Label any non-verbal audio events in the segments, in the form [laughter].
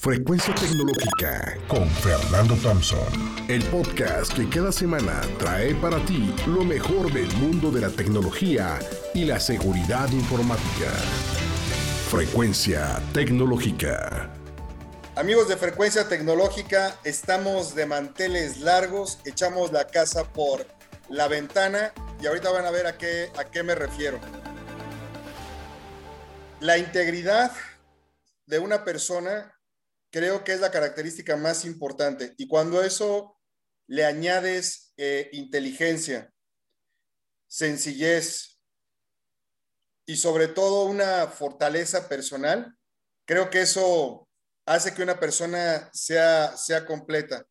Frecuencia Tecnológica con Fernando Thompson. El podcast que cada semana trae para ti lo mejor del mundo de la tecnología y la seguridad informática. Frecuencia Tecnológica. Amigos de Frecuencia Tecnológica, estamos de manteles largos, echamos la casa por la ventana y ahorita van a ver a qué, a qué me refiero. La integridad de una persona creo que es la característica más importante. Y cuando eso le añades eh, inteligencia, sencillez y sobre todo una fortaleza personal, creo que eso hace que una persona sea, sea completa.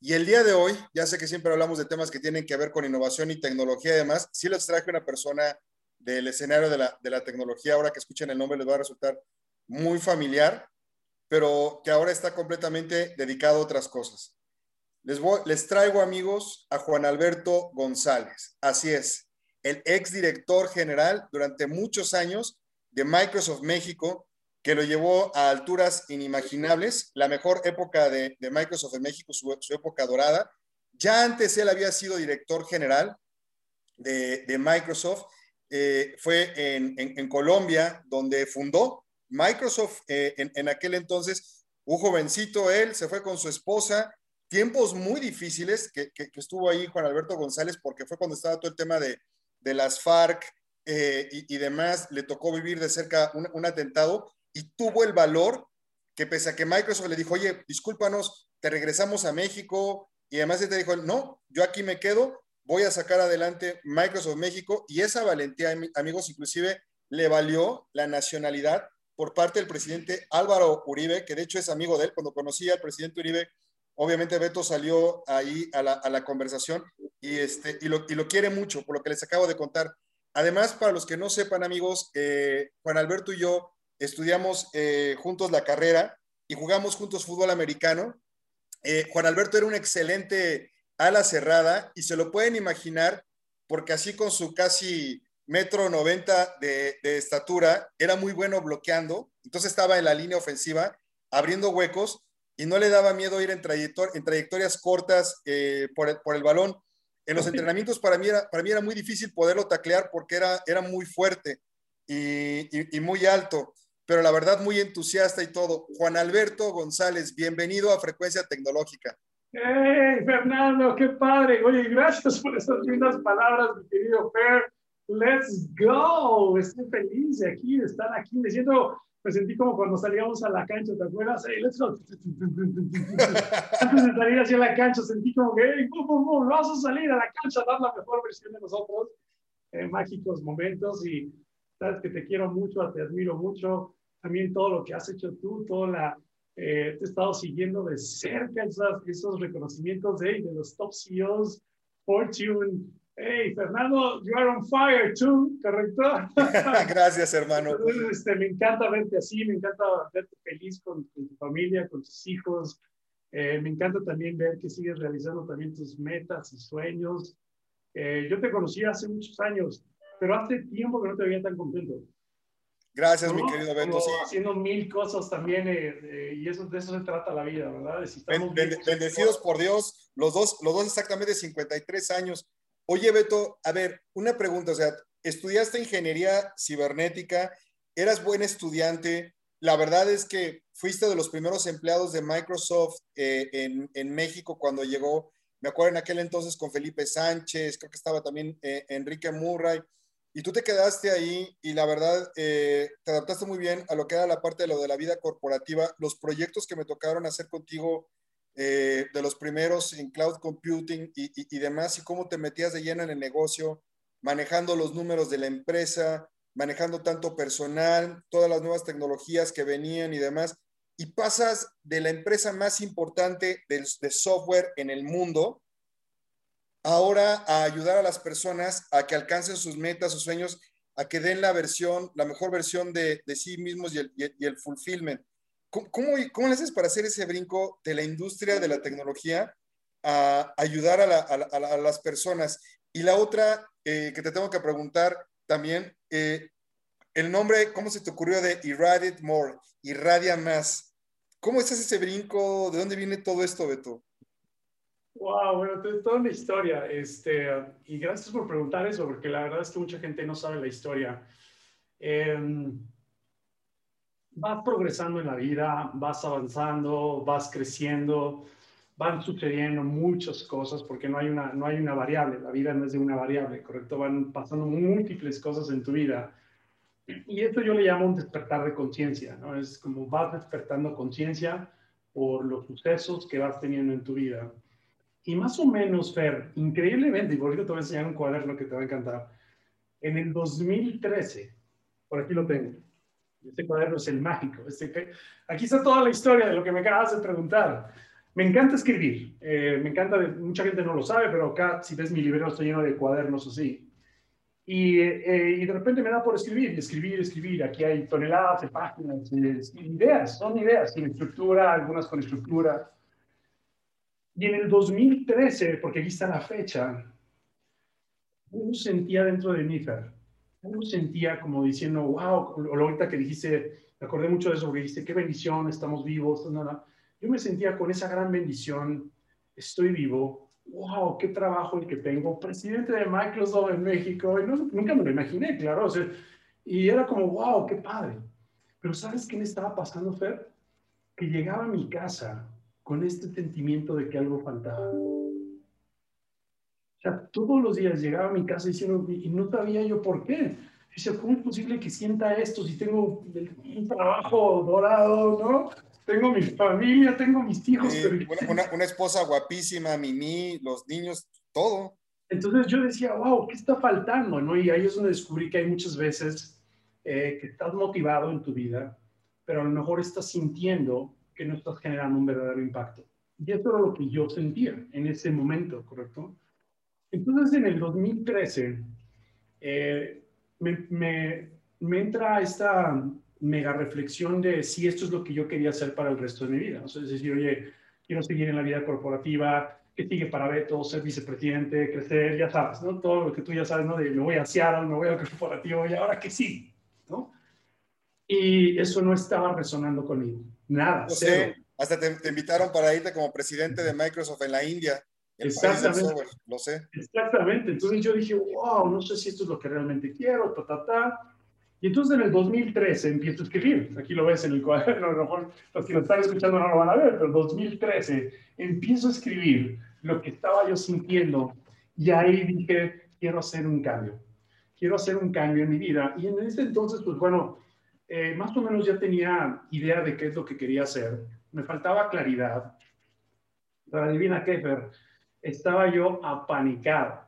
Y el día de hoy, ya sé que siempre hablamos de temas que tienen que ver con innovación y tecnología y demás, sí les traje una persona del escenario de la, de la tecnología, ahora que escuchen el nombre les va a resultar muy familiar, pero que ahora está completamente dedicado a otras cosas. Les, les traigo, amigos, a Juan Alberto González. Así es, el ex director general durante muchos años de Microsoft México, que lo llevó a alturas inimaginables, la mejor época de, Microsoft en México, su, época dorada. Ya antes él había sido director general de, Microsoft, eh, fue en Colombia, donde fundó Microsoft eh, en, aquel entonces, un jovencito, él se fue con su esposa, tiempos muy difíciles que, estuvo ahí Juan Alberto González, porque fue cuando estaba todo el tema de, las FARC eh, y, demás, le tocó vivir de cerca un, atentado y tuvo el valor que pese a que Microsoft le dijo, oye, discúlpanos, te regresamos a México, y además te dijo, no, yo aquí me quedo, voy a sacar adelante Microsoft México, y esa valentía, amigos, inclusive le valió la nacionalidad por parte del presidente Álvaro Uribe, que de hecho es amigo de él. Cuando conocí al presidente Uribe, obviamente Beto salió ahí a la, conversación y, este, y, lo, y lo quiere mucho, por lo que les acabo de contar. Además, para los que no sepan, amigos, eh, Juan Alberto y yo estudiamos eh, juntos la carrera y jugamos juntos fútbol americano. Eh, Juan Alberto era un excelente ala cerrada y se lo pueden imaginar porque así con su casi metro 90 de, estatura, era muy bueno bloqueando, entonces estaba en la línea ofensiva, abriendo huecos y no le daba miedo ir en, en trayectorias cortas eh, por, el, balón. En los entrenamientos para mí, era, para mí era muy difícil poderlo taclear porque era, era muy fuerte y, muy alto, pero la verdad muy entusiasta y todo. Juan Alberto González, bienvenido a Frecuencia Tecnológica. ¡Hey, Fernando! ¡Qué padre! Oye, gracias por esas lindas palabras, mi querido Fer. Let's go. Estoy feliz de aquí, de estar aquí. Me siento, me sentí como cuando salíamos a la cancha, ¿te acuerdas? Hey, let's go. Antes de salir hacia la cancha, sentí como que, hey, boom, boom, boom, vamos a salir a la cancha dar la mejor versión de nosotros. Eh, mágicos momentos y sabes que te quiero mucho, te admiro mucho. También todo lo que has hecho tú, toda la, eh, te he estado siguiendo de cerca esos, esos reconocimientos de, de los top CEOs, Fortune, Hey, Fernando, you are on fire too, ¿correcto? [laughs] Gracias, hermano. este, me encanta verte así, me encanta verte feliz con, tu familia, con tus hijos. Eh, me encanta también ver que sigues realizando también tus metas y sueños. Eh, yo te conocí hace muchos años, pero hace tiempo que no te veía tan contento. Gracias, mi querido Beto. Sí. Haciendo mil cosas también, eh, y eso, de eso se trata la vida, ¿verdad? bendecidos por Dios, los dos, los dos exactamente 53 años. Oye, Beto, a ver, una pregunta, o sea, estudiaste ingeniería cibernética, eras buen estudiante, la verdad es que fuiste de los primeros empleados de Microsoft eh, en, México cuando llegó, me acuerdo en aquel entonces con Felipe Sánchez, creo que estaba también eh, Enrique Murray, y tú te quedaste ahí y la verdad eh, te adaptaste muy bien a lo que era la parte de lo de la vida corporativa, los proyectos que me tocaron hacer contigo eh, de los primeros en cloud computing y, demás, y cómo te metías de lleno en el negocio, manejando los números de la empresa, manejando tanto personal, todas las nuevas tecnologías que venían y demás, y pasas de la empresa más importante de, software en el mundo, ahora a ayudar a las personas a que alcancen sus metas, sus sueños, a que den la versión, la mejor versión de, sí mismos y el, y el fulfillment. ¿Cómo, cómo, le haces para hacer ese brinco de la industria de la tecnología a ayudar a, las personas? Y la otra eh, que te tengo que preguntar también, eh, el nombre, ¿cómo se te ocurrió de Irradiate More? Irradia más. ¿Cómo es ese brinco? ¿De dónde viene todo esto, Beto? Wow, bueno, es toda una historia. Este, y gracias por preguntar eso, porque la verdad es que mucha gente no sabe la historia. Em, vas progresando en la vida, vas avanzando, vas creciendo, van sucediendo muchas cosas porque no hay una, no hay una variable, la vida no es de una variable, ¿correcto? Van pasando múltiples cosas en tu vida. Y esto yo le llamo un despertar de conciencia, ¿no? Es como vas despertando conciencia por los sucesos que vas teniendo en tu vida. Y más o menos, Fer, increíblemente, y por ahorita te voy a enseñar un cuaderno que te va a encantar, en el 2013, por aquí lo tengo, este cuaderno es el mágico, este, aquí está toda la historia de lo que me acabas de preguntar. Me encanta escribir, eh, me encanta, mucha gente no lo sabe, pero acá si ves mi librero estoy lleno de cuadernos así. Y, eh, y, de repente me da por escribir, escribir, escribir. Aquí hay toneladas de páginas, ideas, son ideas, sin estructura, algunas con estructura. Y en el 2013, porque aquí está la fecha, uno sentía dentro de mí, uno sentía como diciendo, wow, lo ahorita que dijiste, me acordé mucho de eso, porque dijiste, qué bendición, estamos vivos, nada. Yo me sentía con esa gran bendición, estoy vivo, wow, qué trabajo el que tengo, presidente de Microsoft en México, y nunca me lo imaginé, claro, o sea, y era como, wow, qué padre. Pero ¿sabes qué me estaba pasando, Fer? Que llegaba a mi casa con este sentimiento de que algo faltaba. O sea, todos los días llegaba a mi casa diciendo, y no sabía yo por qué. Dice, ¿cómo es posible que sienta esto si tengo un trabajo dorado, ¿no? Tengo mi familia, tengo mis hijos. una, una, esposa guapísima, Mimi, los niños, todo. Entonces yo decía, wow, ¿qué está faltando? ¿no? Y ahí es donde descubrí que hay muchas veces eh, que estás motivado en tu vida, pero a lo mejor estás sintiendo que no estás generando un verdadero impacto. Y eso era lo que yo sentía en ese momento, ¿correcto? Entonces, en el 2013, eh, me, me, me, entra esta mega reflexión de si esto es lo que yo quería hacer para el resto de mi vida. O sea, es decir, oye, quiero seguir en la vida corporativa, que sigue para Beto, ser vicepresidente, crecer, ya sabes, ¿no? Todo lo que tú ya sabes, ¿no? De me voy a Seattle, me voy al corporativo y ahora que sí, ¿no? Y eso no estaba resonando conmigo. Nada. Sé, hasta te, invitaron para irte como presidente de Microsoft en la India. Exactamente. lo sé. Exactamente. Entonces yo dije, wow, no sé si esto es lo que realmente quiero, ta, ta, ta. Y entonces en el 2013 empiezo a escribir. Aquí lo ves en el cuaderno, a lo mejor los que lo están escuchando no lo van a ver, pero en 2013 empiezo a escribir lo que estaba yo sintiendo y ahí dije, quiero hacer un cambio. Quiero hacer un cambio en mi vida. Y en ese entonces, pues bueno, eh, más o menos ya tenía idea de qué es lo que quería hacer. Me faltaba claridad. Pero adivina qué, Fer, estaba yo apanicado.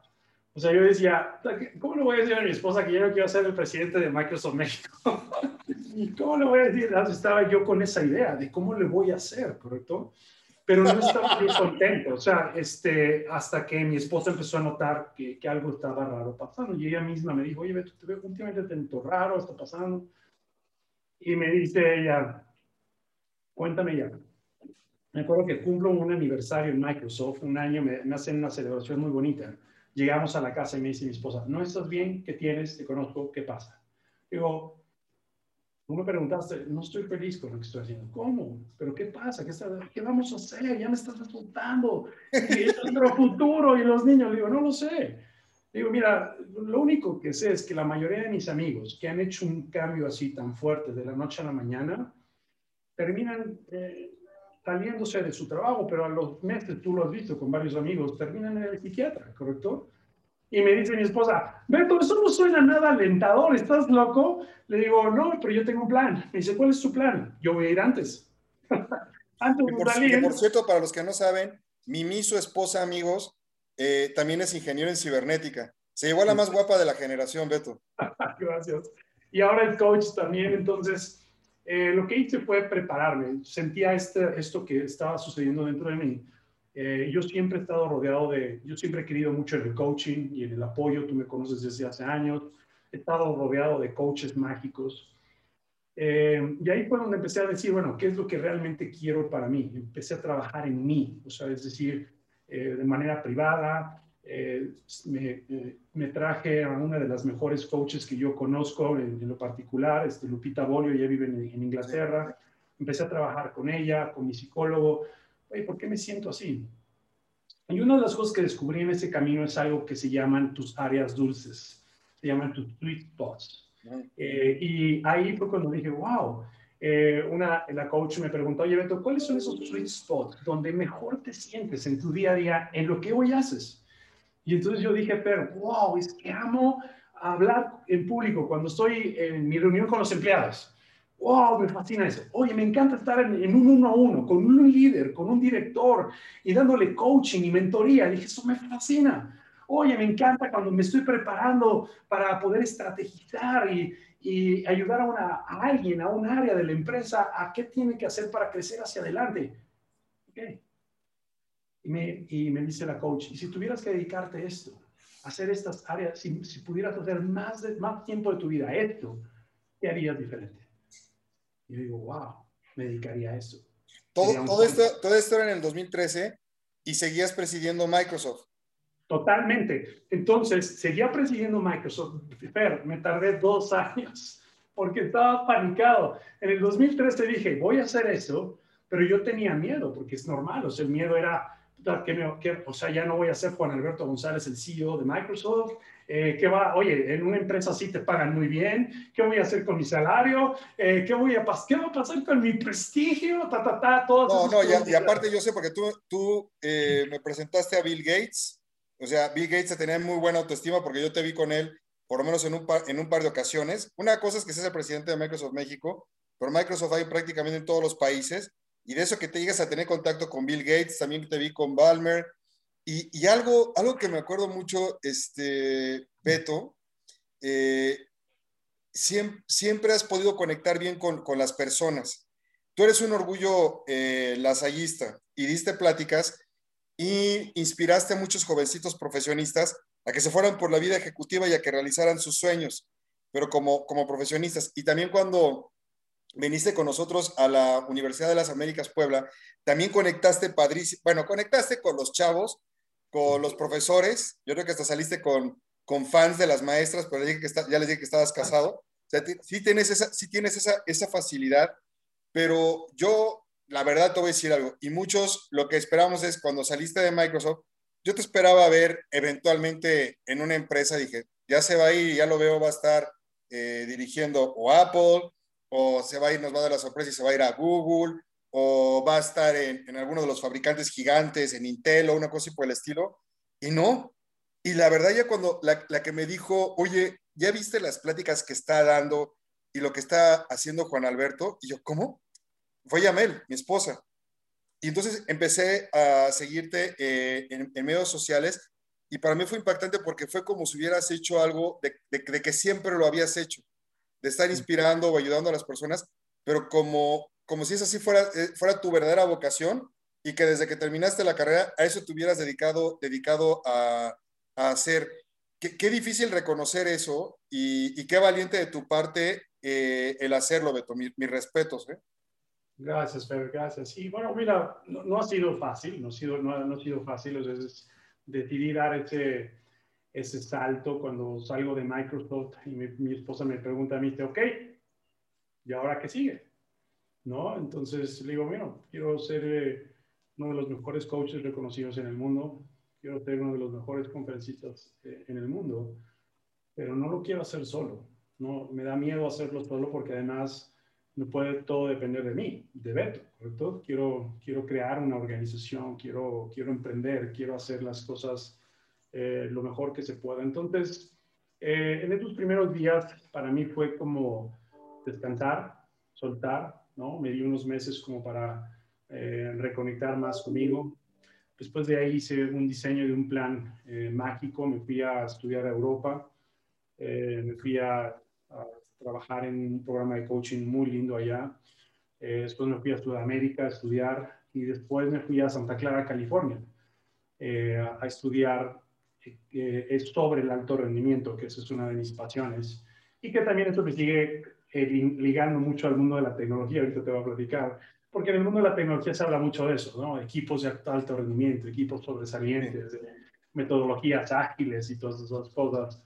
O sea, yo decía, ¿cómo le voy a decir a mi esposa que yo no quiero ser el presidente de Microsoft México? [laughs] ¿Y cómo le voy a decir? Estaba yo con esa idea de cómo le voy a hacer, ¿correcto? Pero no estaba muy contento. O sea, este, hasta que mi esposa empezó a notar que, que algo estaba raro pasando. Y ella misma me dijo, oye, te veo últimamente te raro, está pasando. Y me dice ella, cuéntame ya. Me acuerdo que cumplo un aniversario en Microsoft, un año, me, hacen una celebración muy bonita. Llegamos a la casa y me dice mi esposa, ¿no estás bien? ¿Qué tienes? Te conozco, ¿qué pasa? Digo, tú me preguntaste, no estoy feliz con lo que estoy haciendo. ¿Cómo? ¿Pero qué pasa? ¿Qué, qué vamos a hacer? Ya me estás resultando. Y es nuestro futuro y los niños. Digo, no lo sé. Digo, mira, lo único que sé es que la mayoría de mis amigos que han hecho un cambio así tan fuerte de la noche a la mañana, terminan eh, saliéndose de su trabajo, pero a los meses, tú lo has visto con varios amigos, terminan en el psiquiatra, ¿correcto? Y me dice mi esposa, Beto, eso no suena nada alentador, ¿estás loco? Le digo, no, pero yo tengo un plan. Me dice, ¿cuál es tu plan? Yo voy a ir antes. [laughs] antes de por, salir. por cierto, para los que no saben, Mimi, su esposa, amigos, eh, también es ingeniero en cibernética. Se llevó a la más guapa de la generación, Beto. [laughs] Gracias. Y ahora el coach también, entonces, eh, lo que hice fue prepararme. Sentía este, esto que estaba sucediendo dentro de mí. Eh, yo siempre he estado rodeado de, yo siempre he querido mucho en el coaching y en el apoyo, tú me conoces desde hace años, he estado rodeado de coaches mágicos. y ahí fue donde empecé a decir, bueno, ¿qué es lo que realmente quiero para mí? Empecé a trabajar en mí, o sea, es decir, eh, de manera privada. Eh, eh, me, traje a una de las mejores coaches que yo conozco en, lo particular, este, Lupita Bolio, ella vive en, Inglaterra. empecé a trabajar con ella, con mi psicólogo. Oye, ¿por qué me siento así? Y una de las cosas que descubrí en ese camino es algo que se llaman tus áreas dulces, se llaman tus sweet spots. Eh, y ahí fue cuando dije, wow, eh, una, la coach me preguntó, oye Beto, ¿cuáles son esos sweet spots donde mejor te sientes en tu día a día en lo que hoy haces? Y entonces yo dije, pero wow, es que amo hablar en público cuando estoy en mi reunión con los empleados. ¡Wow! Me fascina eso. Oye, me encanta estar en, un uno a uno, con un líder, con un director y dándole coaching y mentoría. Dije, eso me fascina. Oye, me encanta cuando me estoy preparando para poder estrategizar y, y ayudar a, una, a alguien, a un área de la empresa, a qué tiene que hacer para crecer hacia adelante. Okay. Y, me, y me dice la coach, ¿y si tuvieras que dedicarte a esto? hacer estas áreas, si, si pudieras hacer más, de, más tiempo de tu vida a esto, ¿qué harías diferente? Y yo digo, wow, me dedicaría a eso. Todo, todo, esto, todo esto era en el 2013 y seguías presidiendo Microsoft. Totalmente. Entonces, seguía presidiendo Microsoft. Pero me tardé dos [laughs] años porque estaba panicado. En el 2013 dije, voy a hacer eso, pero yo tenía miedo porque es normal. O sea, el miedo era que, me, que, o sea, ya no voy a ser Juan Alberto González, el CEO de Microsoft. Eh, ¿qué va? Oye, en una empresa así te pagan muy bien. ¿Qué voy a hacer con mi salario? Eh, ¿qué, voy a ¿Qué va a pasar con mi prestigio? Ta, ta, ta, no, no, y, y, aparte yo sé, porque tú, tú eh, me presentaste a Bill Gates. O sea, Bill Gates tenía muy buena autoestima porque yo te vi con él por lo menos en un par, en un par de ocasiones. Una cosa es que seas el presidente de Microsoft México, pero Microsoft hay prácticamente en todos los países y de eso que te llegas a tener contacto con Bill Gates, también te vi con Balmer, y, y algo, algo que me acuerdo mucho, este, Beto, eh, siempre, has podido conectar bien con, con, las personas. Tú eres un orgullo eh, lasallista y diste pláticas y inspiraste a muchos jovencitos profesionistas a que se fueran por la vida ejecutiva y a que realizaran sus sueños, pero como, como profesionistas. Y también cuando viniste con nosotros a la Universidad de las Américas Puebla, también conectaste padrísimo, bueno, conectaste con los chavos, con los profesores, yo creo que hasta saliste con, con fans de las maestras, pero que ya les dije que estabas casado, o sea, sí tienes, esa, sí tienes esa, esa facilidad, pero yo, la verdad te voy a decir algo, y muchos lo que esperamos es cuando saliste de Microsoft, yo te esperaba ver eventualmente en una empresa, dije, ya se va a ir, ya lo veo, va a estar eh, dirigiendo o Apple, o se va a ir, nos va a dar la sorpresa y se va a ir a Google, o va a estar en, en alguno de los fabricantes gigantes, en Intel o una cosa por el estilo. Y no. Y la verdad ya cuando la, la que me dijo, oye, ¿ya viste las pláticas que está dando y lo que está haciendo Juan Alberto? Y yo, ¿cómo? Fue Yamel, mi esposa. Y entonces empecé a seguirte eh, en, medios sociales y para mí fue impactante porque fue como si hubieras hecho algo de, de que siempre lo habías hecho de estar inspirando o ayudando a las personas, pero como, como si esa sí fuera, eh, fuera tu verdadera vocación y que desde que terminaste la carrera a eso te hubieras dedicado, dedicado a, a hacer. Qué, qué, difícil reconocer eso y, y, qué valiente de tu parte eh, el hacerlo, Beto. mis respetos. ¿eh? Gracias, Fer, gracias. Y bueno, mira, no, no, ha sido fácil, no ha sido, no, no ha sido fácil. Es, decidí dar ese, ese salto cuando salgo de Microsoft y mi, esposa me pregunta a mí, ok, ¿y ahora qué sigue? ¿No? Entonces le digo, bueno, quiero ser eh, uno de los mejores coaches reconocidos en el mundo, quiero ser uno de los mejores conferencistas eh, en el mundo, pero no lo quiero hacer solo. No, me da miedo hacerlo solo porque además no puede todo depender de mí, de Beto, ¿correcto? Quiero, quiero crear una organización, quiero, quiero emprender, quiero hacer las cosas eh, lo mejor que se pueda. Entonces, eh, en estos primeros días para mí fue como descansar, soltar, ¿no? Me di unos meses como para eh, reconectar más conmigo. Después de ahí hice un diseño de un plan eh, mágico, me fui a estudiar a Europa, eh, me fui a, a, trabajar en un programa de coaching muy lindo allá. después me fui a Sudamérica a estudiar y después me fui a Santa Clara, California, a estudiar es sobre el alto rendimiento, que esa es una de mis pasiones, y que también esto me sigue eh, ligando mucho al mundo de la tecnología, ahorita te voy a platicar, porque en el mundo de la tecnología se habla mucho de eso, ¿no? Equipos de alto rendimiento, equipos sobresalientes, metodologías ágiles y todas esas cosas.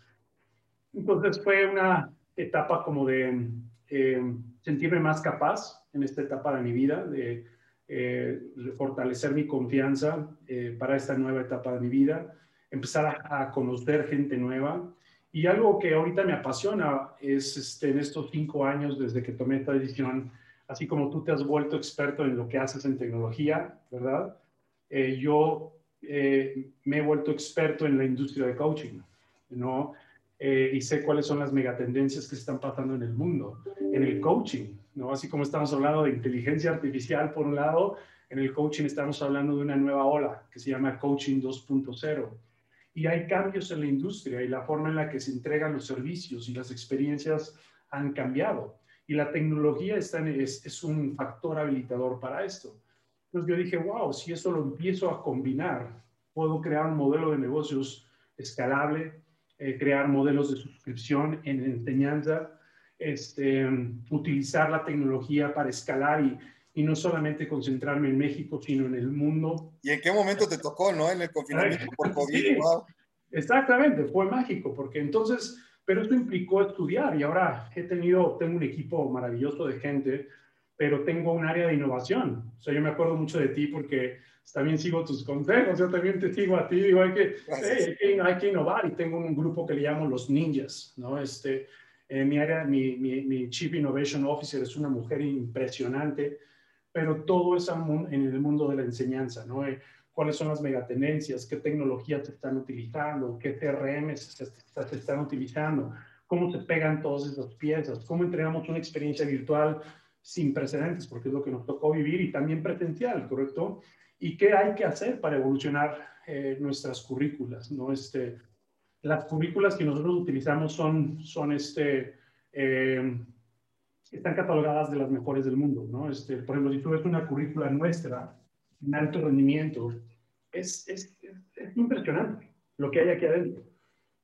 Entonces fue una etapa como de eh, sentirme más capaz en esta etapa de mi vida, de eh, fortalecer mi confianza eh, para esta nueva etapa de mi vida, empezar a, conocer gente nueva. Y algo que ahorita me apasiona es este, en estos cinco años desde que tomé esta decisión, así como tú te has vuelto experto en lo que haces en tecnología, ¿verdad? Eh, yo me he vuelto experto en la industria de coaching, ¿no? y sé cuáles son las megatendencias que se están pasando en el mundo, en el coaching, ¿no? Así como estamos hablando de inteligencia artificial por un lado, en el coaching estamos hablando de una nueva ola que se llama coaching 2.0. Y hay cambios en la industria y la forma en la que se entregan los servicios y las experiencias han cambiado. Y la tecnología está es, es un factor habilitador para esto. Entonces yo dije, wow, si eso lo empiezo a combinar, puedo crear un modelo de negocios escalable, eh, crear modelos de suscripción en enseñanza, este, utilizar la tecnología para escalar y, y, no solamente concentrarme en México, sino en el mundo. ¿Y en qué momento te tocó, no? En el confinamiento por COVID. Exactamente, fue mágico, porque entonces, pero esto implicó estudiar y ahora he tenido, tengo un equipo maravilloso de gente, pero tengo un área de innovación. O sea, yo me acuerdo mucho de ti porque también sigo tus consejos, yo también te sigo a ti, digo, hay que, hay que, hay que innovar y tengo un grupo que le llamo los ninjas, ¿no? Este, en mi área, mi, mi, Chief Innovation Officer es una mujer impresionante, pero todo es en el mundo de la enseñanza, ¿no? Eh, ¿Cuáles son las megatenencias? ¿Qué tecnologías se están utilizando? ¿Qué TRM se, se, están utilizando? ¿Cómo se pegan todas esas piezas? ¿Cómo entregamos una experiencia virtual sin precedentes? Porque es lo que nos tocó vivir y también presencial, ¿correcto? ¿Y qué hay que hacer para evolucionar eh, nuestras currículas? ¿no? Este, las currículas que nosotros utilizamos son, son este, eh, están catalogadas de las mejores del mundo, ¿no? Este, por ejemplo, si tú ves una currícula nuestra en alto rendimiento, es, es, es, impresionante lo que hay aquí adentro.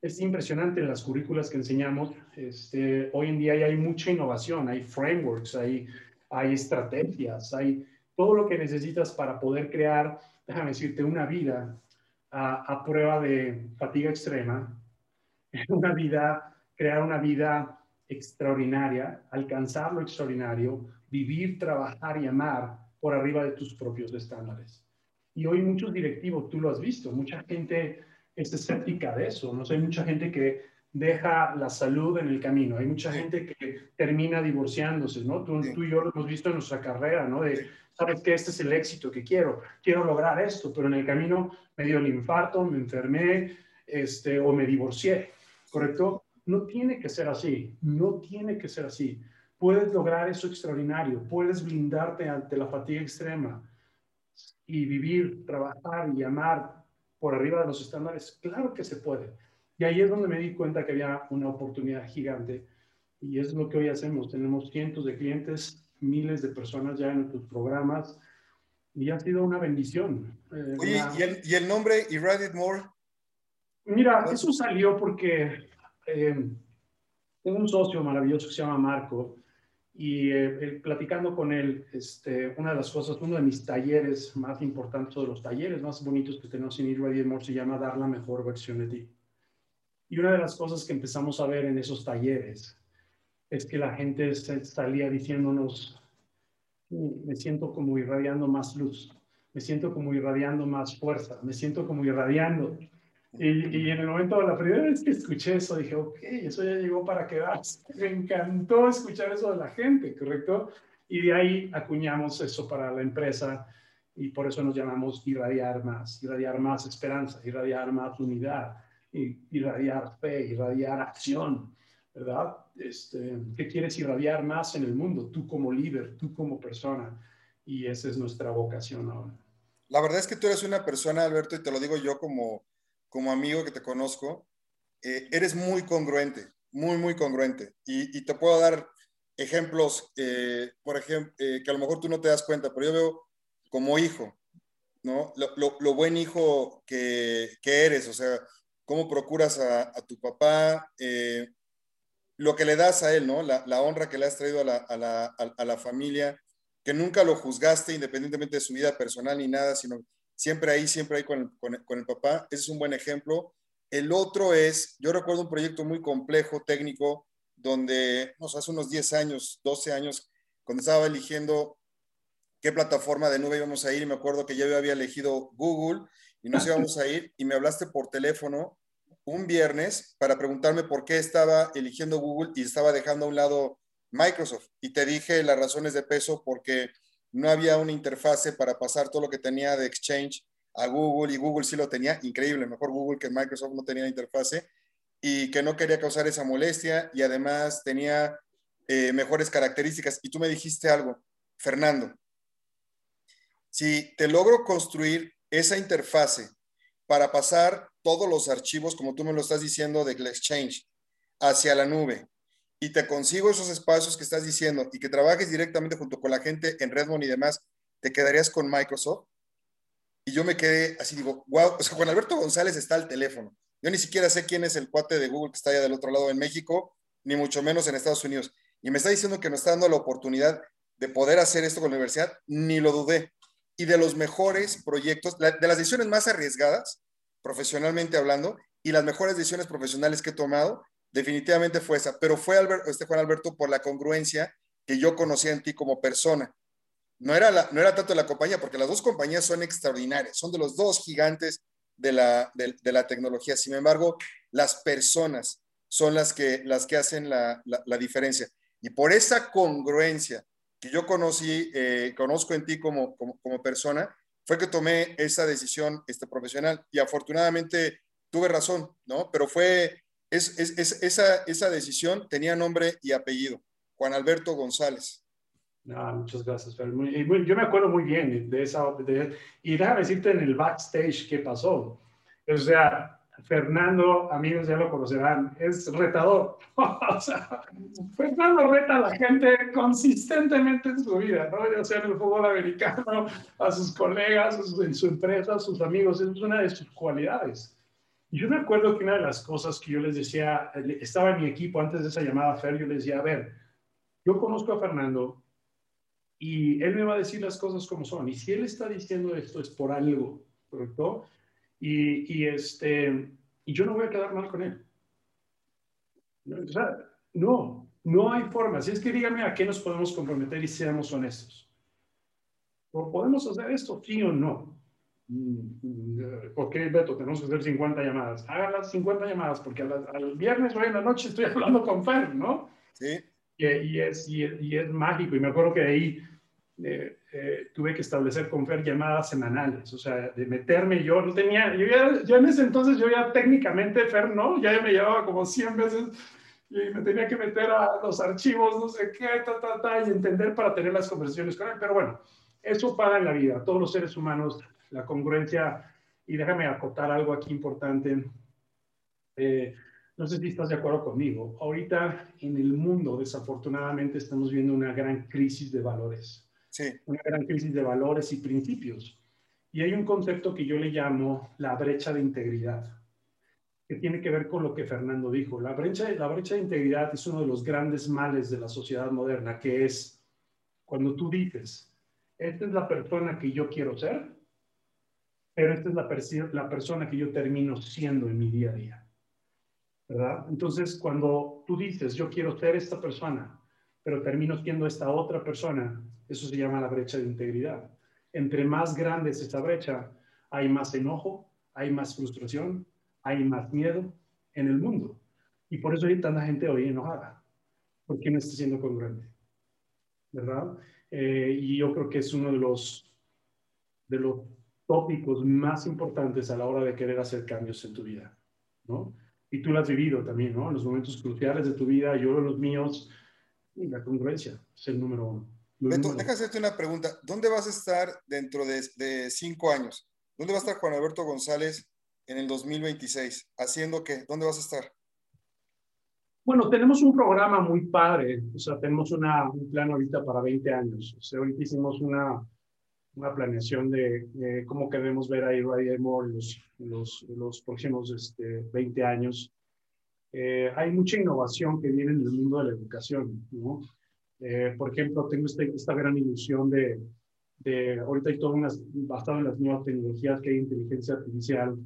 Es impresionante las currículas que enseñamos. Este, hoy en día hay mucha innovación, hay frameworks, hay, hay estrategias, hay todo lo que necesitas para poder crear, déjame decirte, una vida a, prueba de fatiga extrema, [laughs] una vida, crear una vida extraordinaria, alcanzar lo extraordinario, vivir, trabajar y amar por arriba de tus propios estándares. Y hoy muchos directivos, tú lo has visto, mucha gente es escéptica de eso, no sé, hay mucha gente que deja la salud en el camino, hay mucha gente que termina divorciándose, ¿no? Tú, tú y yo lo hemos visto en nuestra carrera, ¿no? De sabes que este es el éxito que quiero, quiero lograr esto, pero en el camino me dio el infarto, me enfermé, este, o me divorcié, ¿correcto? No tiene que ser así, no tiene que ser así. Puedes lograr eso extraordinario, puedes blindarte ante la fatiga extrema y vivir, trabajar y amar por arriba de los estándares. Claro que se puede. Y ahí es donde me di cuenta que había una oportunidad gigante. Y es lo que hoy hacemos. Tenemos cientos de clientes miles de personas ya en nuestros programas y ha sido una bendición. Eh, Oye, ¿y, el, ¿y, el, nombre Irradiate More? Mira, eso salió porque eh, tengo un socio maravilloso que se llama Marco y eh, platicando con él, este, una de las cosas, uno de mis talleres más importantes, de los talleres más bonitos que tenemos en Irradiate More se llama Dar la mejor versión de ti. Y una de las cosas que empezamos a ver en esos talleres es que la gente salía diciéndonos, me siento como irradiando más luz, me siento como irradiando más fuerza, me siento como irradiando. Y, en el momento, la primera vez que escuché eso, dije, ok, eso ya llegó para quedarse. [laughs] Me encantó escuchar eso de la gente, ¿correcto? Y de ahí acuñamos eso para la empresa y por eso nos llamamos irradiar más, irradiar más esperanza, irradiar más unidad, irradiar fe, irradiar acción. ¿verdad? Este, ¿Qué quieres irradiar más en el mundo? Tú como líder, tú como persona. Y esa es nuestra vocación ahora. La verdad es que tú eres una persona, Alberto, y te lo digo yo como, como amigo que te conozco, eh, eres muy congruente, muy, muy congruente. Y, te puedo dar ejemplos, eh, por ejemplo, eh, que a lo mejor tú no te das cuenta, pero yo veo como hijo, ¿no? Lo, buen hijo que, eres, o sea, cómo procuras a, a tu papá, lo que le das a él, ¿no? La, honra que le has traído a la, familia, que nunca lo juzgaste independientemente de su vida personal ni nada, sino siempre ahí, siempre ahí con el, papá. Ese es un buen ejemplo. El otro es, yo recuerdo un proyecto muy complejo, técnico, donde, no sé, hace unos 10 años, 12 años, cuando estaba eligiendo qué plataforma de nube íbamos a ir y me acuerdo que ya yo había elegido Google y nos íbamos a ir y me hablaste por teléfono un viernes para preguntarme por qué estaba eligiendo Google y estaba dejando a un lado Microsoft. Y te dije las razones de peso porque no había una interfase para pasar todo lo que tenía de Exchange a Google y Google sí lo tenía, increíble, mejor Google que Microsoft no tenía interfase y que no quería causar esa molestia y además tenía eh, mejores características. Y tú me dijiste algo, Fernando, si te logro construir esa interfase para pasar todos los archivos, como tú me lo estás diciendo, del Exchange hacia la nube y te consigo esos espacios que estás diciendo y que trabajes directamente junto con la gente en Redmond y demás, ¿te quedarías con Microsoft? Y yo me quedé así, digo, wow, o sea, Juan Alberto González está al teléfono. Yo ni siquiera sé quién es el cuate de Google que está allá del otro lado en México, ni mucho menos en Estados Unidos. Y me está diciendo que me está dando la oportunidad de poder hacer esto con la universidad, ni lo dudé. Y de los mejores proyectos, de las decisiones más arriesgadas, profesionalmente hablando, y las mejores decisiones profesionales que he tomado, definitivamente fue esa. Pero fue este Juan Alberto por la congruencia que yo conocía en ti como persona. No era, la, no era tanto la compañía, porque las dos compañías son extraordinarias, son de los dos gigantes de la, de, la tecnología. Sin embargo, las personas son las que, las que hacen la, la, diferencia. Y por esa congruencia que yo conocí, eh, conozco en ti como, como, como, persona, fue que tomé esa decisión este, profesional. Y afortunadamente tuve razón, ¿no? Pero fue, es, es, es, esa, esa decisión tenía nombre y apellido, Juan Alberto González. Ah, muchas gracias, Fer. yo me acuerdo muy bien de esa. y déjame decirte en el backstage qué pasó. O sea, Fernando, amigos ya lo conocerán, es retador. [laughs] o sea, Fernando reta a la gente consistentemente en su vida, ¿no? Ya sea en el fútbol americano, a sus colegas, en su empresa, a sus amigos, es una de sus cualidades. Yo me acuerdo que una de las cosas que yo les decía, estaba en mi equipo antes de esa llamada, Fer, yo les decía, a ver, yo conozco a Fernando, y él me va a decir las cosas como son. Y si él está diciendo esto es por algo, ¿correcto? Y, y este, y yo no voy a quedar mal con él. O sea, no, no hay forma. Si es que dígame a qué nos podemos comprometer y seamos honestos. ¿O podemos hacer esto, sí o no? Mm, ¿Por qué, Beto? Tenemos que hacer 50 llamadas. Hagan las 50 llamadas, porque al, viernes o en la noche estoy [laughs] hablando con Fer, ¿no? Sí y, es, y, es, mágico. Y me acuerdo que de ahí eh, eh, tuve que establecer con Fer llamadas semanales, o sea, de meterme yo, no tenía, yo, ya, yo en ese entonces yo ya técnicamente, Fer, ¿no? Ya me llevaba como 100 veces y me tenía que meter a los archivos, no sé qué, ta, ta, ta, y entender para tener las conversaciones con él. Pero bueno, eso para en la vida, todos los seres humanos, la congruencia, y déjame acotar algo aquí importante. Eh, no sé si estás de acuerdo conmigo. Ahorita en el mundo, desafortunadamente, estamos viendo una gran crisis de valores. Sí. Una gran crisis de valores y principios. Y hay un concepto que yo le llamo la brecha de integridad, que tiene que ver con lo que Fernando dijo. La brecha, la brecha de integridad es uno de los grandes males de la sociedad moderna, que es cuando tú dices, esta es la persona que yo quiero ser, pero esta es la, la persona que yo termino siendo en mi día a día. ¿verdad? Entonces, cuando tú dices, yo quiero ser esta persona, pero termino siendo esta otra persona, eso se llama la brecha de integridad. Entre más grande es esta brecha, hay más enojo, hay más frustración, hay más miedo en el mundo. Y por eso hay tanta gente hoy enojada, porque no está siendo congruente, ¿verdad? Eh, y yo creo que es uno de los, de los tópicos más importantes a la hora de querer hacer cambios en tu vida, ¿no? y tú lo has vivido también, ¿no? En los momentos cruciales de tu vida, yo los míos, y la congruencia es el número uno. Beto, déjame hacerte una pregunta. ¿Dónde vas a estar dentro de, cinco años? ¿Dónde va a estar Juan Alberto González en el 2026? ¿Haciendo qué? ¿Dónde vas a estar? Bueno, tenemos un programa muy padre. O sea, tenemos una, un plan ahorita para 20 años. O sea, ahorita hicimos una, una planeación de, cómo queremos ver a Ray Moore los, los, los próximos este, 20 años. Eh, hay mucha innovación que viene en el mundo de la educación, ¿no? Eh, por ejemplo, tengo este, esta gran ilusión de, de ahorita hay todo unas, basado en las nuevas tecnologías que hay inteligencia artificial.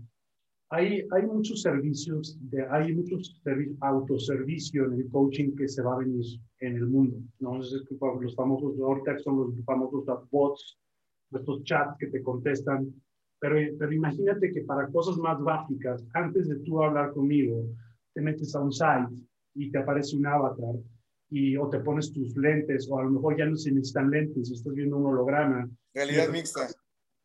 hay, hay muchos servicios, de, hay muchos autoservicio en el coaching que se va a venir en el mundo. ¿no? los famosos, ahorita son los famosos bots, estos chats que te contestan. Pero, pero imagínate que para cosas más básicas, antes de tú hablar conmigo, te metes a un site y te aparece un avatar y o te pones tus lentes o a lo mejor ya no se necesitan lentes, estás viendo un holograma. Realidad mixta.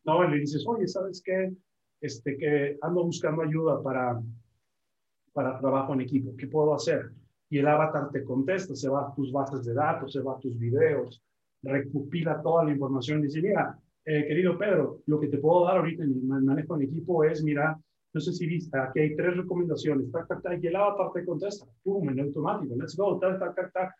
No, y le dices, oye, ¿sabes qué? este, que ando buscando ayuda para, para trabajo en equipo, ¿qué puedo hacer? Y el avatar te contesta, se va a tus bases de datos, se va a tus videos, recopila toda la información y dice, mira, eh, querido Pedro, lo que te puedo dar ahorita en mi manejo en equipo es, mira, no sé si viste, aquí hay tres recomendaciones, tac, tac, tac, y el avatar te contesta, pum, en automático, let's go, tac, tac, tac, tac,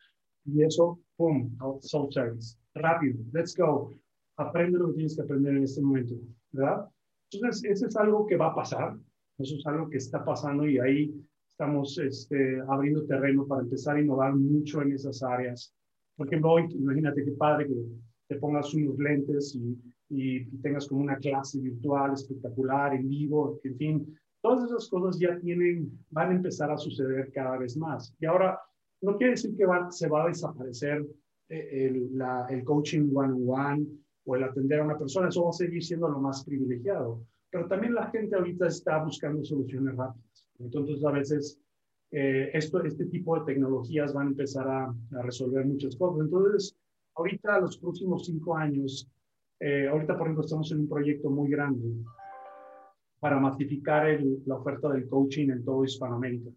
y eso, pum, self-service, rápido, let's go, aprende lo que tienes que aprender en este momento, ¿verdad? Entonces, eso es algo que va a pasar, eso es algo que está pasando y ahí estamos este, abriendo terreno para empezar a innovar mucho en esas áreas. Por ejemplo, hoy, imagínate qué padre que te pongas unos lentes y, y, tengas como una clase virtual espectacular, en vivo, en fin, todas esas cosas ya tienen, van a empezar a suceder cada vez más. Y ahora, no quiere decir que se va a desaparecer eh, el, la, el coaching one-on-one o el atender a una persona, eso va a seguir siendo lo más privilegiado. Pero también la gente ahorita está buscando soluciones rápidas. Entonces, a veces, eh, esto, este tipo de tecnologías van a empezar a, resolver muchas cosas. Entonces, ahorita, los próximos cinco años, eh, ahorita, por ejemplo, estamos en un proyecto muy grande para masificar la oferta del coaching en todo Hispanoamérica.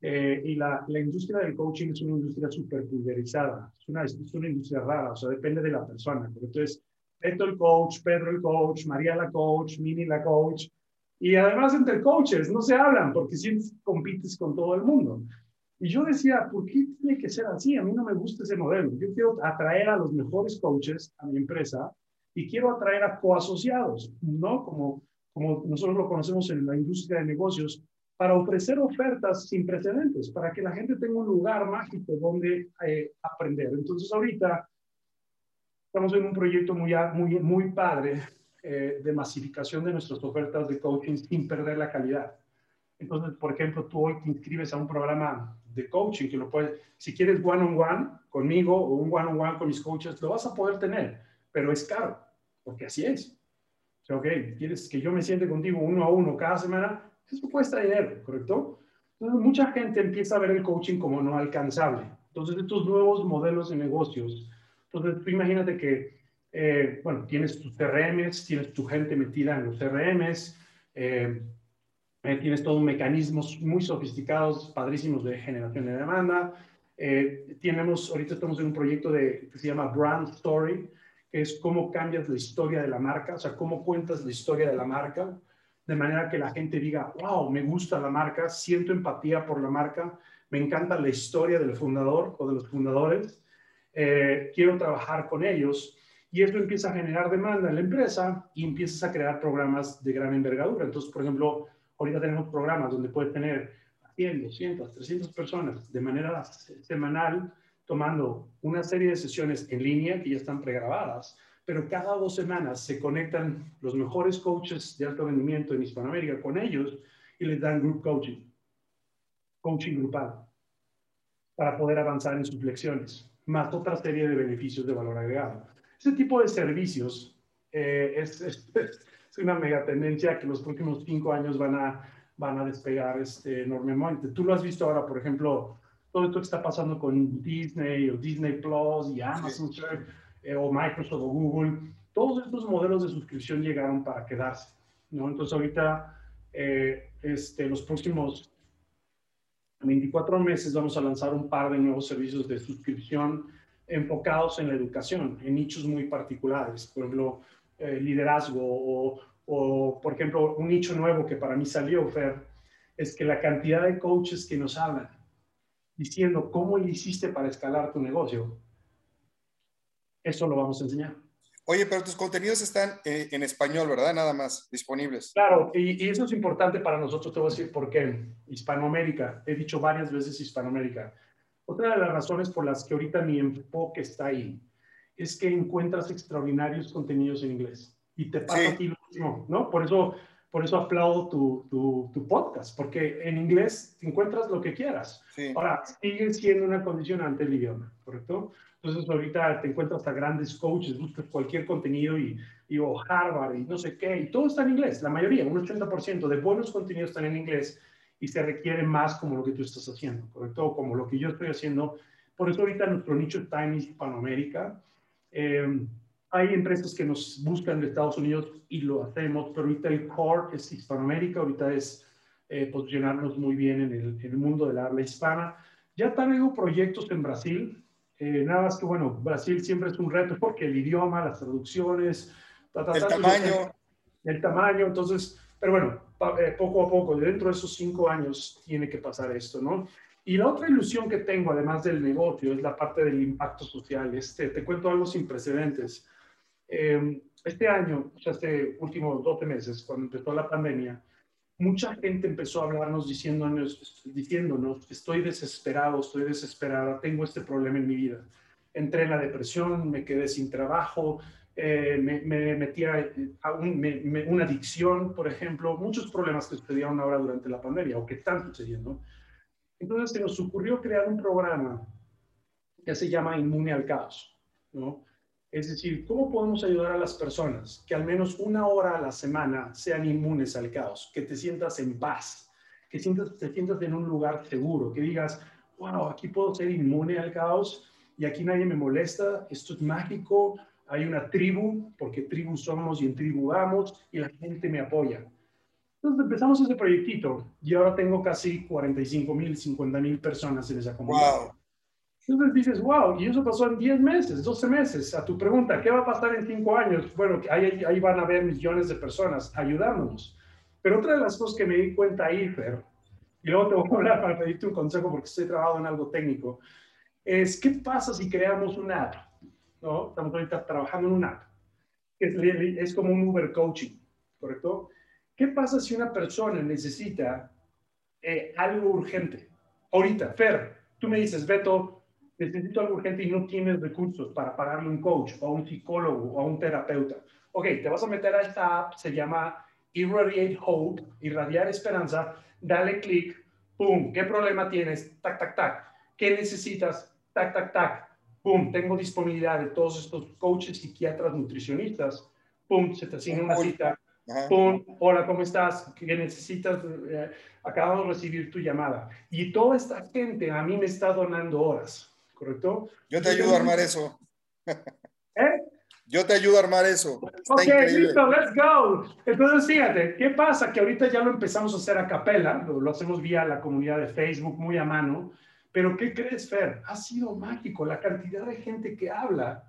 Eh, y la, la, industria del coaching es una industria súper pulverizada, es una, es una industria rara, o sea, depende de la persona. Entonces, Beto el coach, Pedro el coach, María la coach, Mini la coach, y además entre coaches no se hablan porque siempre compites con todo el mundo. Y yo decía, ¿por qué tiene que ser así? A mí no me gusta ese modelo. Yo quiero atraer a los mejores coaches a mi empresa y quiero atraer a coasociados, ¿no? Como, como nosotros lo conocemos en la industria de negocios, para ofrecer ofertas sin precedentes, para que la gente tenga un lugar mágico donde eh, aprender. Entonces ahorita estamos en un proyecto muy, muy, muy padre eh, de masificación de nuestras ofertas de coaching sin perder la calidad. Entonces, por ejemplo, tú hoy te inscribes a un programa de coaching que lo puedes, si quieres one-on-one conmigo o un one-on-one con mis coaches, lo vas a poder tener, pero es caro, porque así es. O sea, ok, quieres que yo me siente contigo uno a uno cada semana, eso cuesta dinero, ¿correcto? Entonces, mucha gente empieza a ver el coaching como no alcanzable. Entonces, estos nuevos modelos de negocios, entonces tú imagínate que, eh, bueno, tienes tus CRMs, tienes tu gente metida en los CRMs, eh, eh, tienes todos mecanismos muy sofisticados, padrísimos de generación de demanda. tenemos, ahorita estamos en un proyecto de, que se llama Brand Story, es cómo cambias la historia de la marca, o sea, cómo cuentas la historia de la marca de manera que la gente diga, wow, me gusta la marca, siento empatía por la marca, me encanta la historia del fundador o de los fundadores, eh, quiero trabajar con ellos. Y esto empieza a generar demanda en la empresa y empiezas a crear programas de gran envergadura. Entonces, por ejemplo, ahorita tenemos programas donde puedes tener 100, 200, 300 personas de manera semanal tomando una serie de sesiones en línea que ya están pregrabadas pero cada dos semanas se conectan los mejores coaches de alto rendimiento en Hispanoamérica con ellos y les dan group coaching, coaching grupal, para poder avanzar en sus lecciones, más otra serie de beneficios de valor agregado. Ese tipo de servicios eh, es, es, [laughs] es, una mega tendencia que los próximos cinco años van a, van a despegar este, enormemente. Tú lo has visto ahora, por ejemplo, todo esto que está pasando con Disney o Disney Plus y Amazon. Sí eh, o Microsoft o Google, todos estos modelos de suscripción llegaron para quedarse, ¿no? Entonces ahorita, eh, este, los próximos 24 meses vamos a lanzar un par de nuevos servicios de suscripción enfocados en la educación, en nichos muy particulares, por ejemplo, eh, liderazgo o, o, por ejemplo, un nicho nuevo que para mí salió, Fer, es que la cantidad de coaches que nos hablan diciendo cómo hiciste para escalar tu negocio, eso lo vamos a enseñar. Oye, pero tus contenidos están eh, en español, ¿verdad? Nada más disponibles. Claro, y, eso es importante para nosotros, te voy a decir por qué. Hispanoamérica, he dicho varias veces Hispanoamérica. Otra de las razones por las que ahorita mi enfoque está ahí es que encuentras extraordinarios contenidos en inglés y te pasa a ti lo mismo, ¿no? Por eso, por eso aplaudo tu, tu, tu, podcast, porque en inglés encuentras lo que quieras. Ahora, sigue siendo una condicionante el idioma, ¿correcto? Entonces, ahorita te encuentras a grandes coaches, buscas cualquier contenido y, y o Harvard y no sé qué, y todo está en inglés, la mayoría, un 80% de buenos contenidos están en inglés y se requiere más como lo que tú estás haciendo, ¿correcto? Como lo que yo estoy haciendo. Por eso ahorita nuestro nicho está en Hispanoamérica. Eh, hay empresas que nos buscan de Estados Unidos y lo hacemos, pero ahorita el core es Hispanoamérica, ahorita es eh, posicionarnos muy bien en el, en el, mundo del habla hispana. Ya traigo proyectos en Brasil, eh, nada más que bueno, Brasil siempre es un reto [laughs] porque el idioma, las traducciones, el tamaño. El tamaño, entonces, pero bueno, eh, poco a poco, dentro de esos cinco años tiene que pasar esto, ¿no? Y la otra ilusión que tengo, además del negocio, es la parte del impacto social. Este, te cuento algo sin precedentes. Eh, este año, sea, este último 12 meses, cuando empezó la pandemia, mucha gente empezó a hablarnos diciéndonos, diciéndonos, estoy desesperado, estoy desesperada, tengo este problema en mi vida. Entré en la depresión, me quedé sin trabajo, eh, me, me, metí a, un, una adicción, por ejemplo, muchos problemas que sucedieron ahora durante la pandemia o que están sucediendo. Entonces se nos ocurrió crear un programa que se llama Inmune al Caos, ¿no? Es decir, ¿cómo podemos ayudar a las personas que al menos una hora a la semana sean inmunes al caos, que te sientas en paz, que sientas, te sientas en un lugar seguro, que digas, wow, aquí puedo ser inmune al caos y aquí nadie me molesta, esto es mágico, hay una tribu, porque tribu somos y en tribu vamos y la gente me apoya. Entonces empezamos ese proyectito y ahora tengo casi 45 mil, 50 mil personas en esa comunidad. Wow. Entonces dices, wow, y eso pasó en 10 meses, 12 meses. A tu pregunta, ¿qué va a pasar en 5 años? Bueno, ahí, ahí van a haber millones de personas ayudándonos. Pero otra de las cosas que me di cuenta ahí, Fer, y luego te voy a hablar para pedirte un consejo porque estoy trabajando en algo técnico, es qué pasa si creamos una app, ¿no? Estamos ahorita trabajando en una app, que es, es como un Uber Coaching, ¿correcto? ¿Qué pasa si una persona necesita eh, algo urgente? Ahorita, Fer, tú me dices, Beto, necesito algo urgente y no tienes recursos para pagarle un coach o a un psicólogo o a un terapeuta. Ok, te vas a meter a esta app, se llama Irradiate Hope, irradiar esperanza, dale clic, pum, ¿qué problema tienes? Tac, tac, tac. ¿Qué necesitas? Tac, tac, tac. Pum, tengo disponibilidad de todos estos coaches, psiquiatras, nutricionistas. Pum, se te asigna una cita. Pum, hola, ¿cómo estás? ¿Qué necesitas? Eh, acabamos de recibir tu llamada. Y toda esta gente a mí me está donando horas ¿correcto? Yo te ayudo a armar eso. [laughs] ¿Eh? Yo te ayudo a armar eso. Está ok, listo, let's go. Entonces, fíjate, ¿qué pasa? Que ahorita ya lo empezamos a hacer a capela, lo, lo, hacemos vía la comunidad de Facebook, muy a mano. Pero, ¿qué crees, Fer? Ha sido mágico la cantidad de gente que habla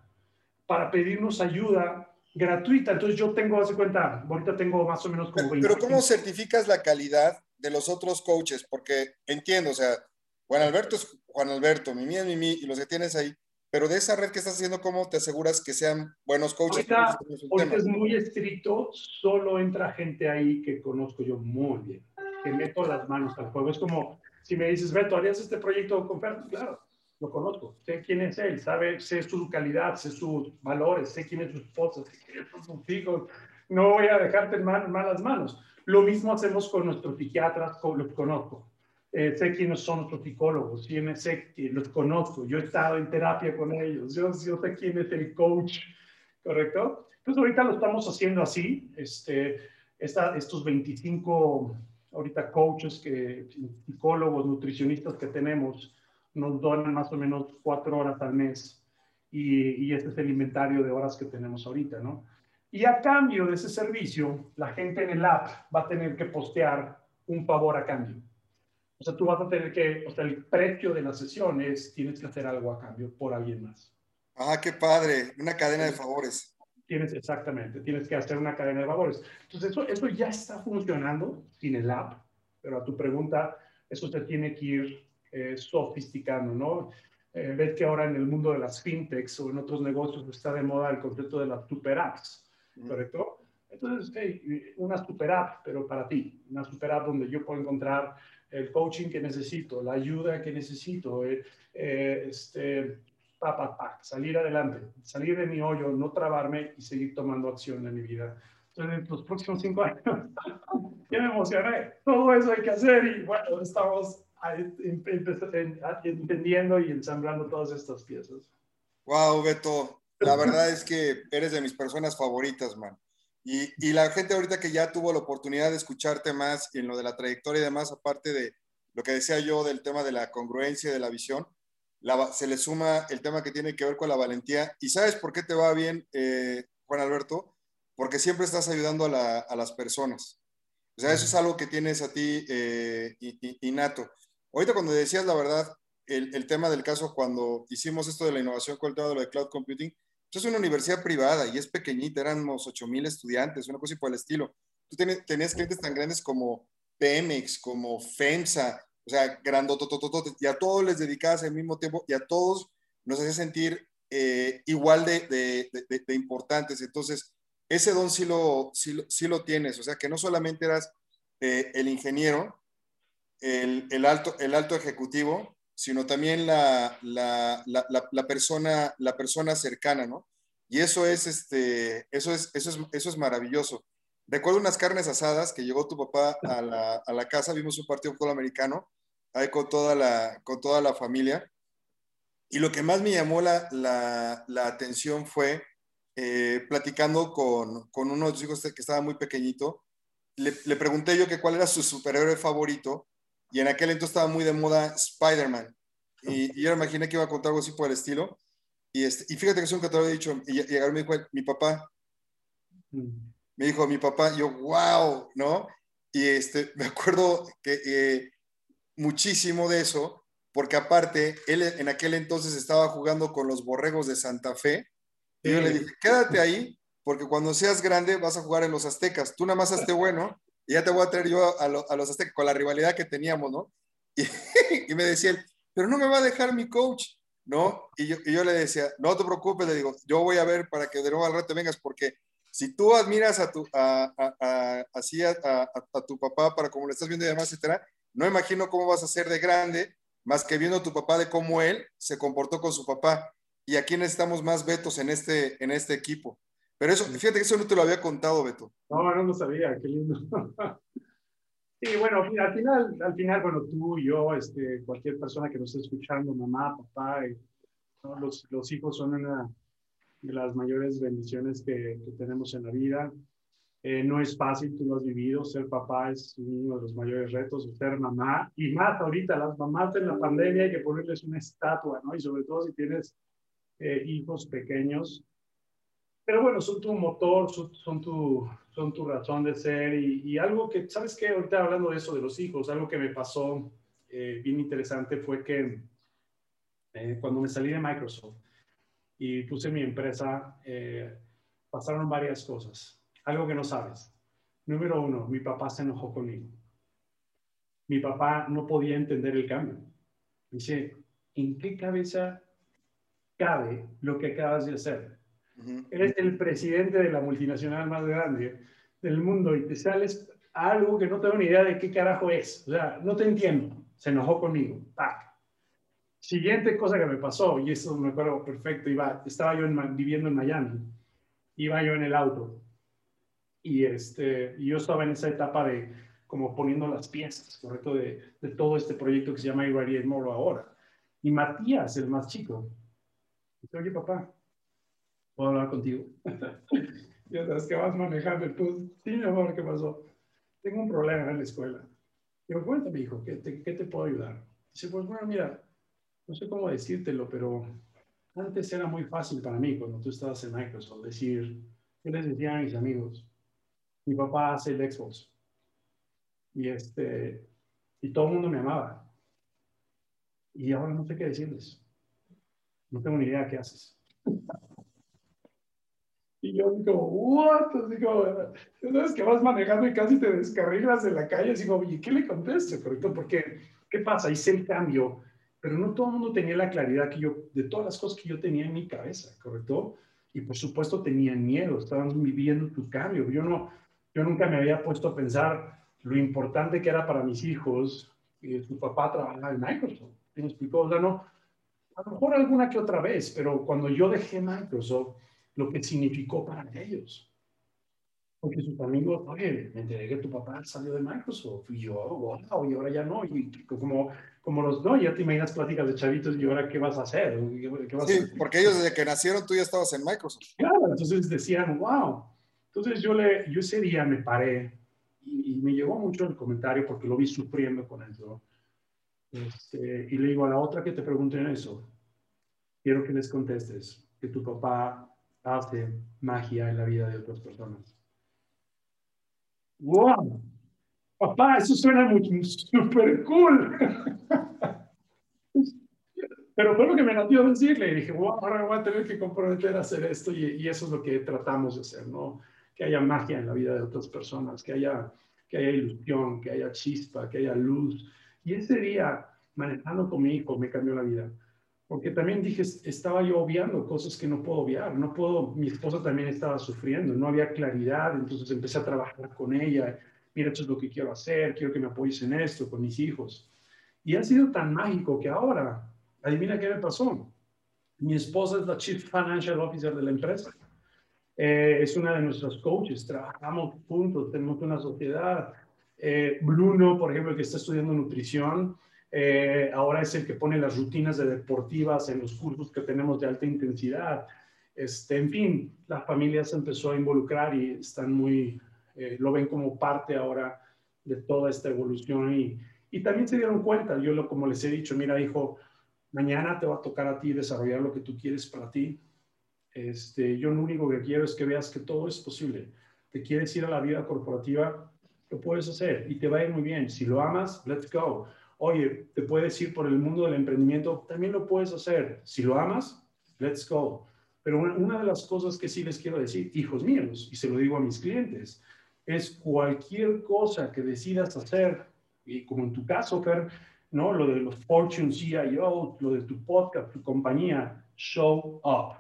para pedirnos ayuda gratuita. Entonces, yo tengo, hace cuenta, ahorita tengo más o menos como 20. Pero, ¿cómo certificas la calidad de los otros coaches? Porque entiendo, o sea, Juan Alberto es Juan Alberto, Mimi es Mimi y los que tienes ahí. Pero de esa red que estás haciendo, ¿cómo te aseguras que sean buenos coaches? Ahorita, es muy estricto, solo entra gente ahí que conozco yo muy bien, que meto las manos al fuego. Es como si me dices, Beto, ¿harías este proyecto con Fer? Claro, lo conozco, sé quién es él, sabe, sé su calidad, sé sus valores, sé quién es su esposa, sé quiénes son sus hijos. No voy a dejarte en malas manos. Lo mismo hacemos con nuestros psiquiatras, los conozco eh, sé quiénes son nuestros psicólogos, sé que los conozco, yo he estado en terapia con ellos, yo, yo sé quién es el coach, ¿correcto? Entonces ahorita lo estamos haciendo así, este, esta, estos 25 ahorita coaches, que, psicólogos, nutricionistas que tenemos, nos donan más o menos cuatro horas al mes y, y este es el inventario de horas que tenemos ahorita, ¿no? Y a cambio de ese servicio, la gente en el app va a tener que postear un favor a cambio. O sea, tú vas a tener que, o sea, el precio de la sesión es, tienes que hacer algo a cambio por alguien más. Ah, qué padre, una cadena de favores. Tienes, exactamente, tienes que hacer una cadena de favores. Entonces, eso, eso ya está funcionando sin el app, pero a tu pregunta, eso se tiene que ir eh, sofisticando, ¿no? Eh, ves que ahora en el mundo de las fintechs o en otros negocios está de moda el concepto de las super apps, ¿correcto? Entonces, hey, una super app, pero para ti, una super app donde yo puedo encontrar el coaching que necesito, la ayuda que necesito, eh, eh, este, pa, salir adelante, salir de mi hoyo, no trabarme y seguir tomando acción en mi vida. en los próximos cinco [laughs] años. ya me emocioné. Todo eso hay que hacer y bueno, estamos entendiendo y ensamblando todas estas piezas. Wow, Beto. La verdad es que eres de mis personas favoritas, man. Y, y, la gente ahorita que ya tuvo la oportunidad de escucharte más en lo de la trayectoria y demás, aparte de lo que decía yo del tema de la congruencia de la visión, se le suma el tema que tiene que ver con la valentía. ¿Y sabes por qué te va bien, eh, Juan Alberto? Porque siempre estás ayudando a, las personas. O sea, eso es algo que tienes a ti eh, innato. Ahorita cuando decías la verdad, el, tema del caso cuando hicimos esto de la innovación con el tema de lo de cloud computing, es una universidad privada y es pequeñita, éramos 8 mil estudiantes, una cosa y por el estilo. Tú tenías clientes tan grandes como Pemex, como FEMSA, o sea, grandotototototes, y a todos les dedicabas el mismo tiempo y a todos nos hacía sentir eh, igual de, de, importantes. Entonces, ese don sí lo, sí, lo tienes, o sea, que no solamente eras eh, el ingeniero, el, el, alto, el alto ejecutivo, sino también la, la, la, persona, la persona cercana, ¿no? Y eso es, este, eso es, eso es, eso es maravilloso. Recuerdo unas carnes asadas que llegó tu papá a la, a la casa, vimos un partido de fútbol americano ahí con toda la, con toda la familia. Y lo que más me llamó la, la, atención fue eh, platicando con, con, uno de los hijos que estaba muy pequeñito. Le, le, pregunté yo que cuál era su superhéroe favorito y en aquel entonces estaba muy de moda Spider-Man. Y, yo me imaginé que iba a contar algo así por el estilo. Y, este, y fíjate que es un que te lo he dicho. Y, y me dijo, mi papá. Mm. Me dijo, mi papá. yo, wow, ¿no? Y este, me acuerdo que eh, muchísimo de eso, porque aparte, él en aquel entonces estaba jugando con los borregos de Santa Fe. Y yo le dije, quédate ahí, porque cuando seas grande vas a jugar en los aztecas. Tú nada más hazte bueno y ya te voy a traer yo a, los aztecas con la rivalidad que teníamos, ¿no? [laughs] Y, me decía él, pero no me va a dejar mi coach, ¿no? Y yo, y yo, le decía, no te preocupes, le digo, yo voy a ver para que de nuevo al rato vengas, porque si tú admiras a tu, a, a, así a, a, tu papá para como lo estás viendo y demás, etcétera, no imagino cómo vas a ser de grande, más que viendo a tu papá de cómo él se comportó con su papá. Y aquí necesitamos más Betos en este, en este equipo. Pero eso, fíjate que eso no te lo había contado, Beto. No, no lo sabía, qué lindo. [laughs] Sí, bueno, al final, al final, bueno, tú, yo, este, cualquier persona que nos esté escuchando, mamá, papá, eh, los, los, hijos son una de las mayores bendiciones que, que tenemos en la vida. Eh, no es fácil, tú lo has vivido, ser papá es uno de los mayores retos, ser mamá, y más ahorita, las mamás en la pandemia hay que ponerles una estatua, ¿no? Y sobre todo si tienes eh, hijos pequeños. Pero bueno, son tu motor, son, tu, son tu razón de ser y, algo que, ¿sabes qué? Ahorita hablando de eso, de los hijos, algo que me pasó eh, bien interesante fue que cuando me salí de Microsoft y puse mi empresa, pasaron varias cosas algo que no sabes. Número uno, mi papá se enojó conmigo. Mi papá no podía entender el cambio. Dice, ¿en qué cabeza cabe lo que acabas de hacer? Eres el presidente de la multinacional más grande del mundo y te sales a algo que no tengo ni idea de qué carajo es. O sea, no te entiendo. Se enojó conmigo. Siguiente cosa que me pasó, y eso me acuerdo perfecto, iba, estaba yo viviendo en Miami, iba yo en el auto y este, yo estaba en esa etapa de como poniendo las piezas, ¿correcto? De, de todo este proyecto que se llama Irradiate Moro ahora. Y Matías, el más chico, dice, oye papá, ¿puedo hablar contigo? [laughs] ya sabes que vas manejando, sí, mi amor, ¿qué pasó? Tengo un problema en la escuela. Digo, cuéntame, hijo, ¿qué te, ¿qué te puedo ayudar? Dice, pues bueno, mira, no sé cómo decírtelo, pero antes era muy fácil para mí, cuando tú estabas en Microsoft, decir, ¿qué les decía a mis amigos? mi papá hace el Xbox. Y, este, y todo el mundo me amaba. Y ahora no sé qué decirles. No tengo ni idea qué haces. Y yo digo, what? Digo, sabes que vas manejando y casi te descarrilas de la calle. Y digo, oye, ¿qué le contesto? Correcto, porque, ¿qué pasa? Hice el cambio, pero no todo el mundo tenía la claridad que yo, de todas las cosas que yo tenía en mi cabeza, ¿correcto? Y por supuesto tenían miedo, estaban viviendo tu cambio. Yo no, yo nunca me había puesto a pensar lo importante que era para mis hijos que su papá trabajaba en Microsoft. ¿Me explicó? O sea, no, a lo mejor alguna que otra vez, pero cuando yo dejé Microsoft, lo que significó para ellos. porque sus amigos, oye, me enteré que tu papá salió de Microsoft y yo, wow, y ahora ya no, y como, como los, no, ya te imaginas pláticas de chavitos y ahora qué vas a hacer. sí, porque ellos desde que nacieron tú ya estabas en Microsoft. Claro, entonces decían, wow. Entonces yo, le, yo ese día me paré y, me llegó mucho el comentario porque lo vi sufriendo con eso. Este, y le digo a la otra que te pregunten eso, quiero que les contestes que tu papá hace magia en la vida de otras personas. ¡Wow! Papá, eso suena súper cool. [laughs] Pero fue lo que me nació decirle. Y dije, wow, ahora voy a tener que comprometer a hacer esto. Y, y, eso es lo que tratamos de hacer, ¿no? Que haya magia en la vida de otras personas, que haya, que haya ilusión, que haya chispa, que haya luz. Y ese día, manejando con mi hijo, me cambió la vida porque también dije, estaba yo obviando cosas que no puedo obviar, no puedo, mi esposa también estaba sufriendo, no había claridad, entonces empecé a trabajar con ella, mira, esto es lo que quiero hacer, quiero que me apoyes en esto, con mis hijos. Y ha sido tan mágico que ahora, adivina qué me pasó. Mi esposa es la Chief Financial Officer de la empresa. Eh, es una de nuestras coaches, trabajamos juntos, tenemos una sociedad. Eh, Bruno, por ejemplo, que está estudiando nutrición, eh, ahora es el que pone las rutinas de deportivas en los cursos que tenemos de alta intensidad. Este, en fin, la familia se empezó a involucrar y están muy, eh, lo ven como parte ahora de toda esta evolución y, y también se dieron cuenta, yo lo, como les he dicho, mira hijo, mañana te va a tocar a ti desarrollar lo que tú quieres para ti. Este, yo lo único que quiero es que veas que todo es posible. Te quieres ir a la vida corporativa, lo puedes hacer y te va a ir muy bien. Si lo amas, let's go oye, te puedes ir por el mundo del emprendimiento, también lo puedes hacer. Si lo amas, let's go. Pero una, de las cosas que sí les quiero decir, hijos míos, y se lo digo a mis clientes, es cualquier cosa que decidas hacer, y como en tu caso, Fer, ¿no? Lo de los Fortune CIO, lo de tu podcast, tu compañía, show up.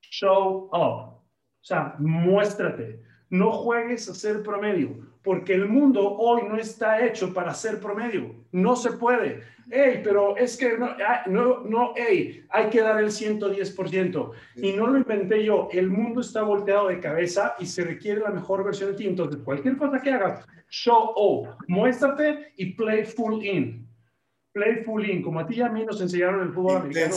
Show up. O sea, muéstrate. No juegues a ser promedio porque el mundo hoy no está hecho para ser promedio. No se puede. Ey, pero es que no, ah, no, no, ey, hay que dar el 110%. Y no lo inventé yo. El mundo está volteado de cabeza y se requiere la mejor versión de ti. Entonces, cualquier cosa que hagas, show up, muéstrate y play full in. Play full in. Como a ti y a mí nos enseñaron en el fútbol americano.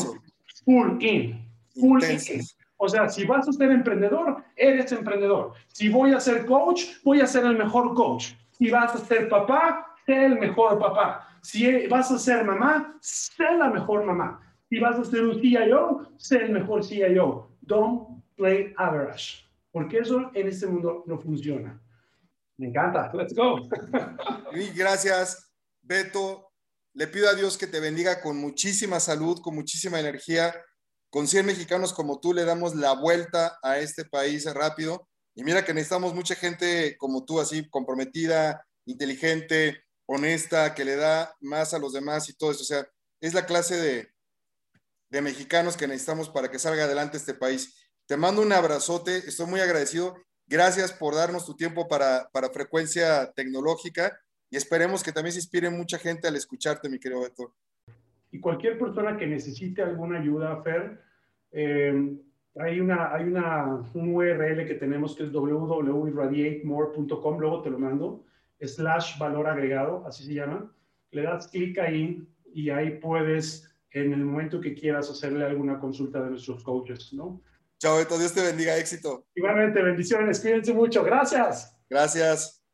Full in. Full in. O sea, si vas a ser emprendedor, eres emprendedor. Si voy a ser coach, voy a ser el mejor coach. Si vas a ser papá, sé el mejor papá. Si vas a ser mamá, sé la mejor mamá. Si vas a ser un CIO, sé el mejor CIO. Don't play average. Porque eso en este mundo no funciona. Me encanta. Let's go. Gracias, Beto. Le pido a Dios que te bendiga con muchísima salud, con muchísima energía con 100 mexicanos como tú le damos la vuelta a este país rápido. Y mira que necesitamos mucha gente como tú, así comprometida, inteligente, honesta, que le da más a los demás y todo eso. O sea, es la clase de, de mexicanos que necesitamos para que salga adelante este país. Te mando un abrazote, estoy muy agradecido. Gracias por darnos tu tiempo para, para frecuencia tecnológica y esperemos que también se inspire mucha gente al escucharte, mi querido Beto. Y cualquier persona que necesite alguna ayuda, Fer, eh, hay, una, hay una, un URL que tenemos que es www.irradiatemore.com, luego te lo mando, slash valor agregado, así se llama. Le das clic ahí y ahí puedes, en el momento que quieras, hacerle alguna consulta de nuestros coaches, ¿no? Chao, Beto, Dios te bendiga, éxito. Igualmente, bendiciones, cuídense mucho, gracias. Gracias.